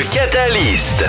Le Catalyst.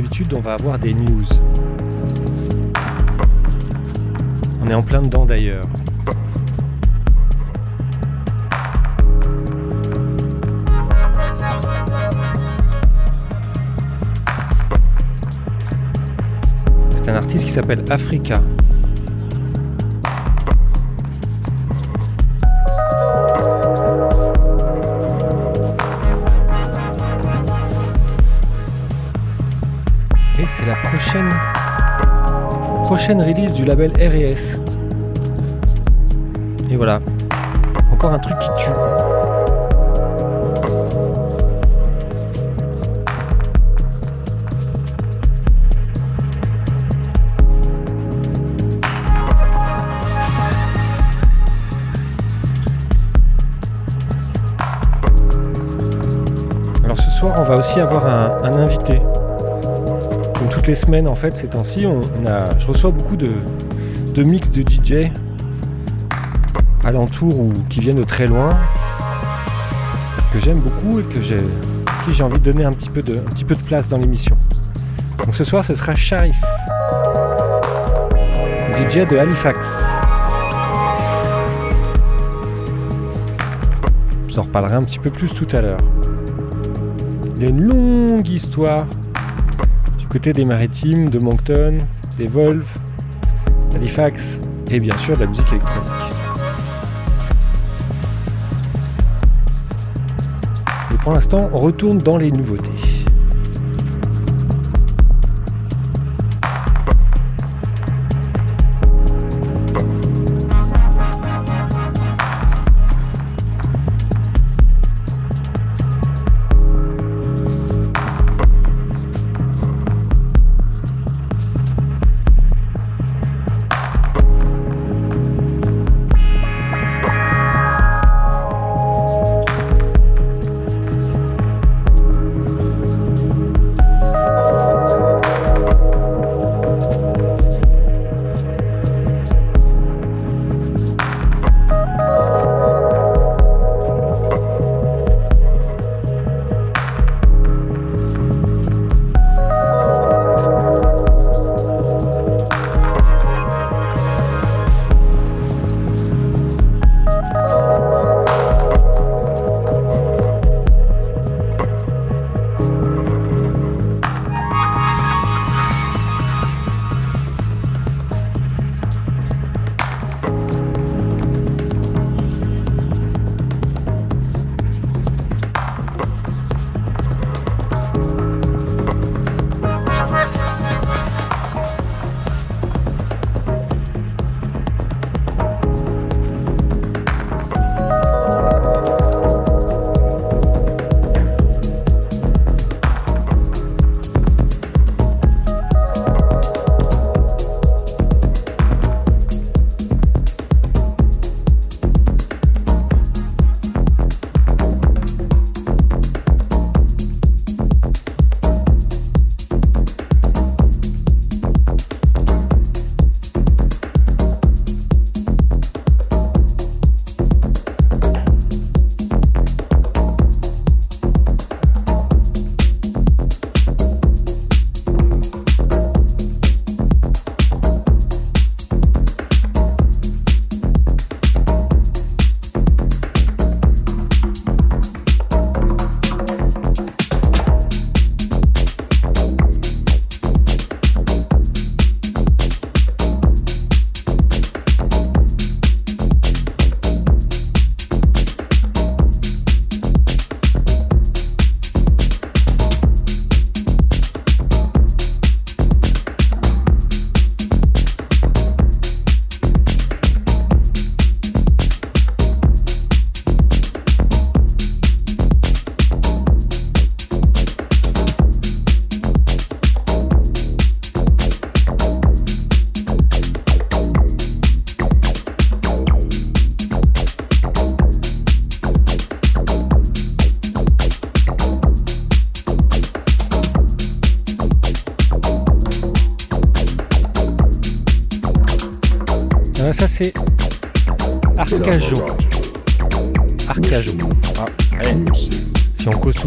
D'habitude, on va avoir des news. On est en plein dedans d'ailleurs. C'est un artiste qui s'appelle Africa. Prochaine release du label R&S. Et voilà, encore un truc qui tue. Alors ce soir, on va aussi avoir un invité. Semaines, en fait, ces temps-ci, on, a, je reçois beaucoup de, mix de DJ alentour ou qui viennent de très loin, que j'aime beaucoup et que j'ai, j'ai envie de donner un petit peu de, un petit peu de place dans l'émission. Donc ce soir, ce sera Sharif, DJ de Halifax. Je vous en reparlerai un petit peu plus tout à l'heure. Il y a une longue histoire côté des maritimes, de Moncton, des Volves, d'Halifax et bien sûr de la musique électronique. Et pour l'instant, on retourne dans les nouveautés.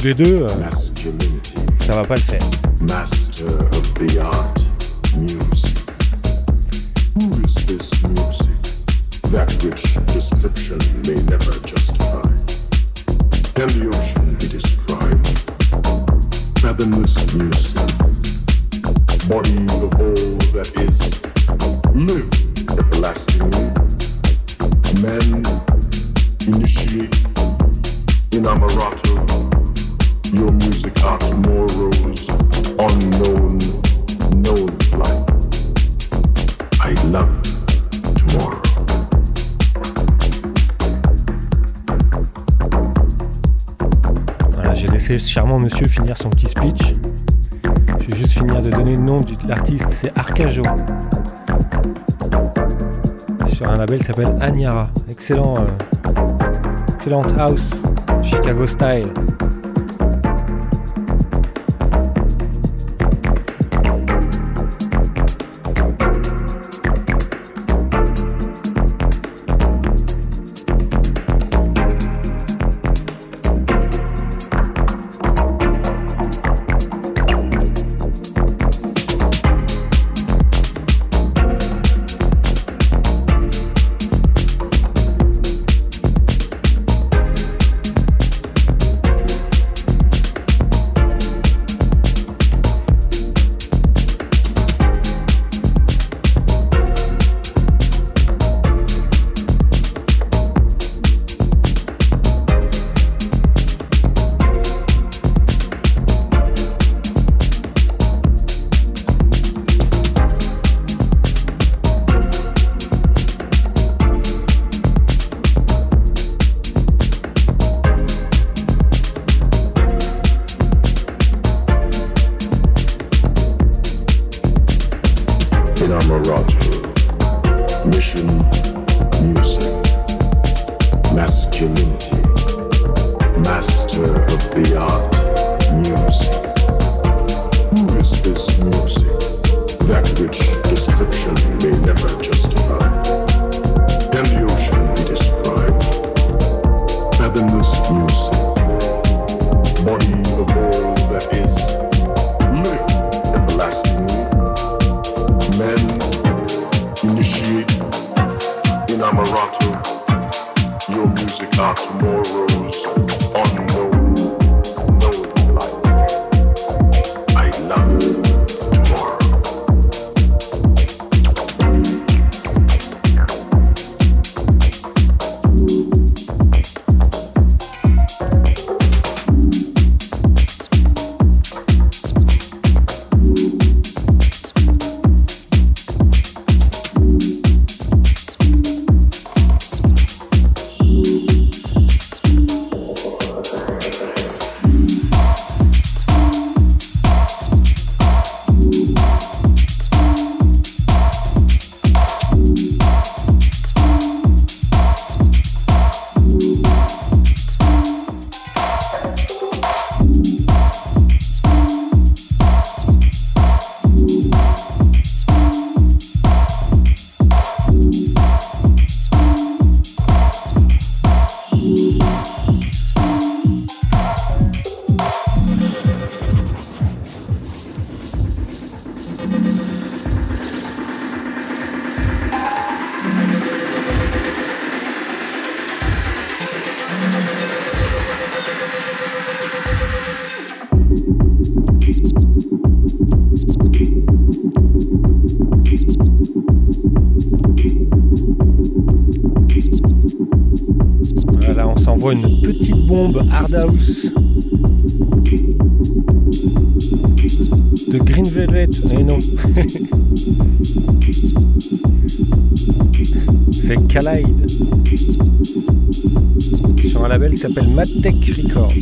Tous les deux, euh, ça va pas le faire. Master of the art, music. Who is this music? That which description may never justify. Can the ocean be described? Fathomless music. Body the whole that is. Live everlastingly. Men initiate inamorato. Your music unknown. I love tomorrow. Voilà, j'ai laissé ce charmant monsieur finir son petit speech. Je vais juste finir de donner le nom de l'artiste, c'est Arcajo. Sur un label qui s'appelle Anyara. Excellent, euh, excellent house, Chicago style. Hard House. De Green Velvet, mais non. C'est Kalaid. Sur un label qui s'appelle Matek Records.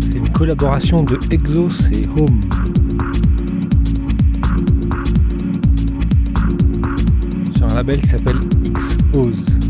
C'est une collaboration de Exos et Home. Sur un label qui s'appelle X-Oz.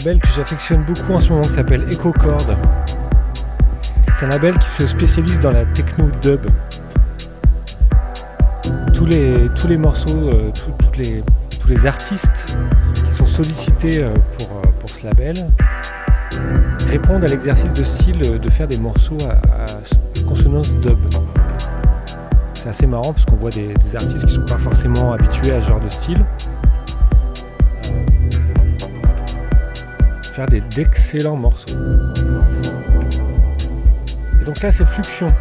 Label que j'affectionne beaucoup en ce moment qui s'appelle EcoCord. C'est un label qui se spécialise dans la techno dub. Tous les, tous les morceaux, euh, les, tous les artistes qui sont sollicités euh, pour, euh, pour ce label répondent à l'exercice de style de faire des morceaux à, consonance dub. C'est assez marrant parce qu'on voit des, artistes qui ne sont pas forcément habitués à ce genre de style d'excellents morceaux. Et donc là c'est Fluxion.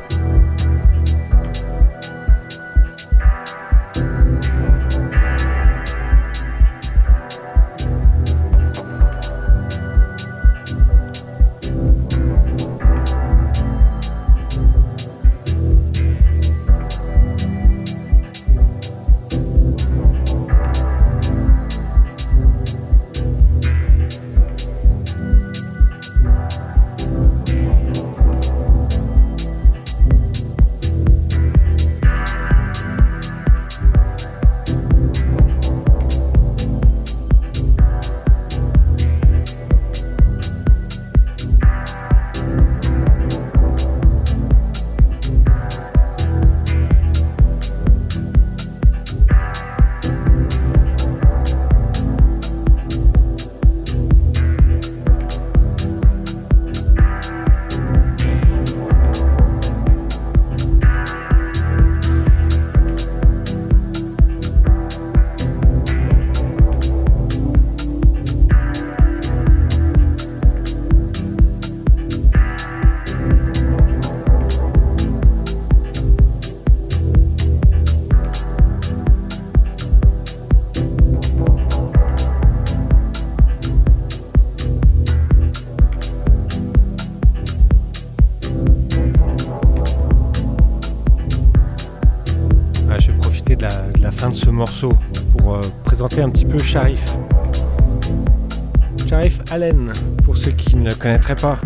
Connaîtraient pas.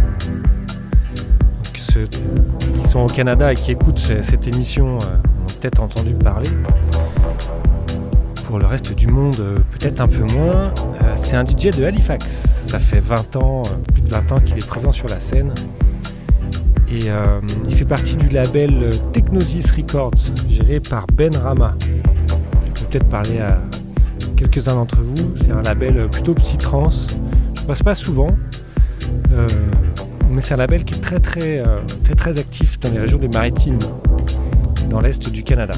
ceux qui sont au Canada et qui écoutent cette émission euh, ont peut-être entendu parler. Pour le reste du monde, euh, peut-être un peu moins. c'est un DJ de Halifax. Ça fait 20 ans, plus de 20 ans qu'il est présent sur la scène. Et il fait partie du label Technosis Records, géré par Ben Rama peut-être parler à quelques-uns d'entre vous. C'est un label plutôt psy-trance. Je passe pas souvent, euh, c'est un label qui est très très, euh, très très actif dans les régions des Maritimes, dans l'est du Canada.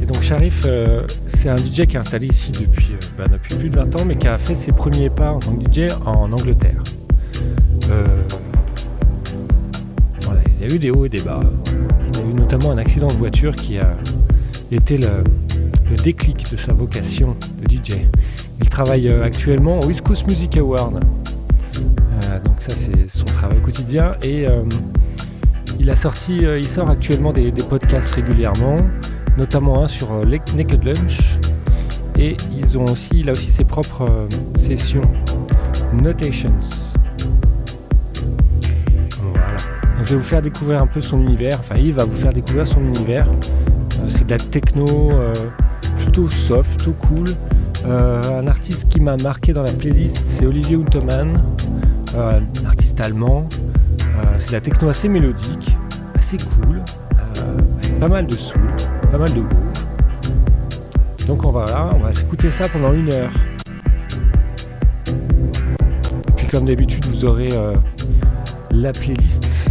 Et donc Sharif, euh, c'est un DJ qui est installé ici depuis, bah, depuis plus de 20 ans, mais qui a fait ses premiers pas en tant que DJ en Angleterre. il y a eu des hauts et des bas. Il y a eu notamment un accident de voiture qui a été le, déclic de sa vocation de DJ. Il travaille euh, actuellement au Coast Music Award. Euh, donc ça c'est son travail quotidien et euh, il a sorti, il sort actuellement des, podcasts régulièrement, notamment un sur Naked Lunch et ils ont aussi, il a aussi ses propres sessions Notations. Voilà. Je vais vous faire découvrir un peu son univers. Enfin, il va vous faire découvrir son univers. c'est de la techno plutôt soft, plutôt cool. Euh, un artiste qui m'a marqué dans la playlist, c'est Olivier Untermann, euh, artiste allemand. Euh, c'est de la techno assez mélodique, assez cool, pas mal de soul, pas mal de groove. Donc on va là, on va s'écouter ça pendant une heure. Et puis comme d'habitude, vous aurez la playlist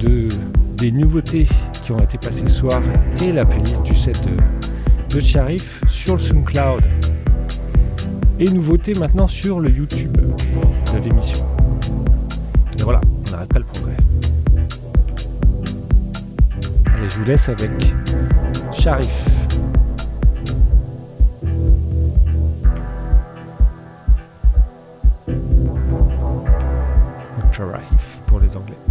de, des nouveautés qui ont été passées ce soir et la playlist du set de de Sharif sur le SoundCloud. Et nouveauté maintenant sur le YouTube de l'émission. Et voilà, on n'arrête pas le progrès. Allez, je vous laisse avec Sharif. Sharif pour les Anglais.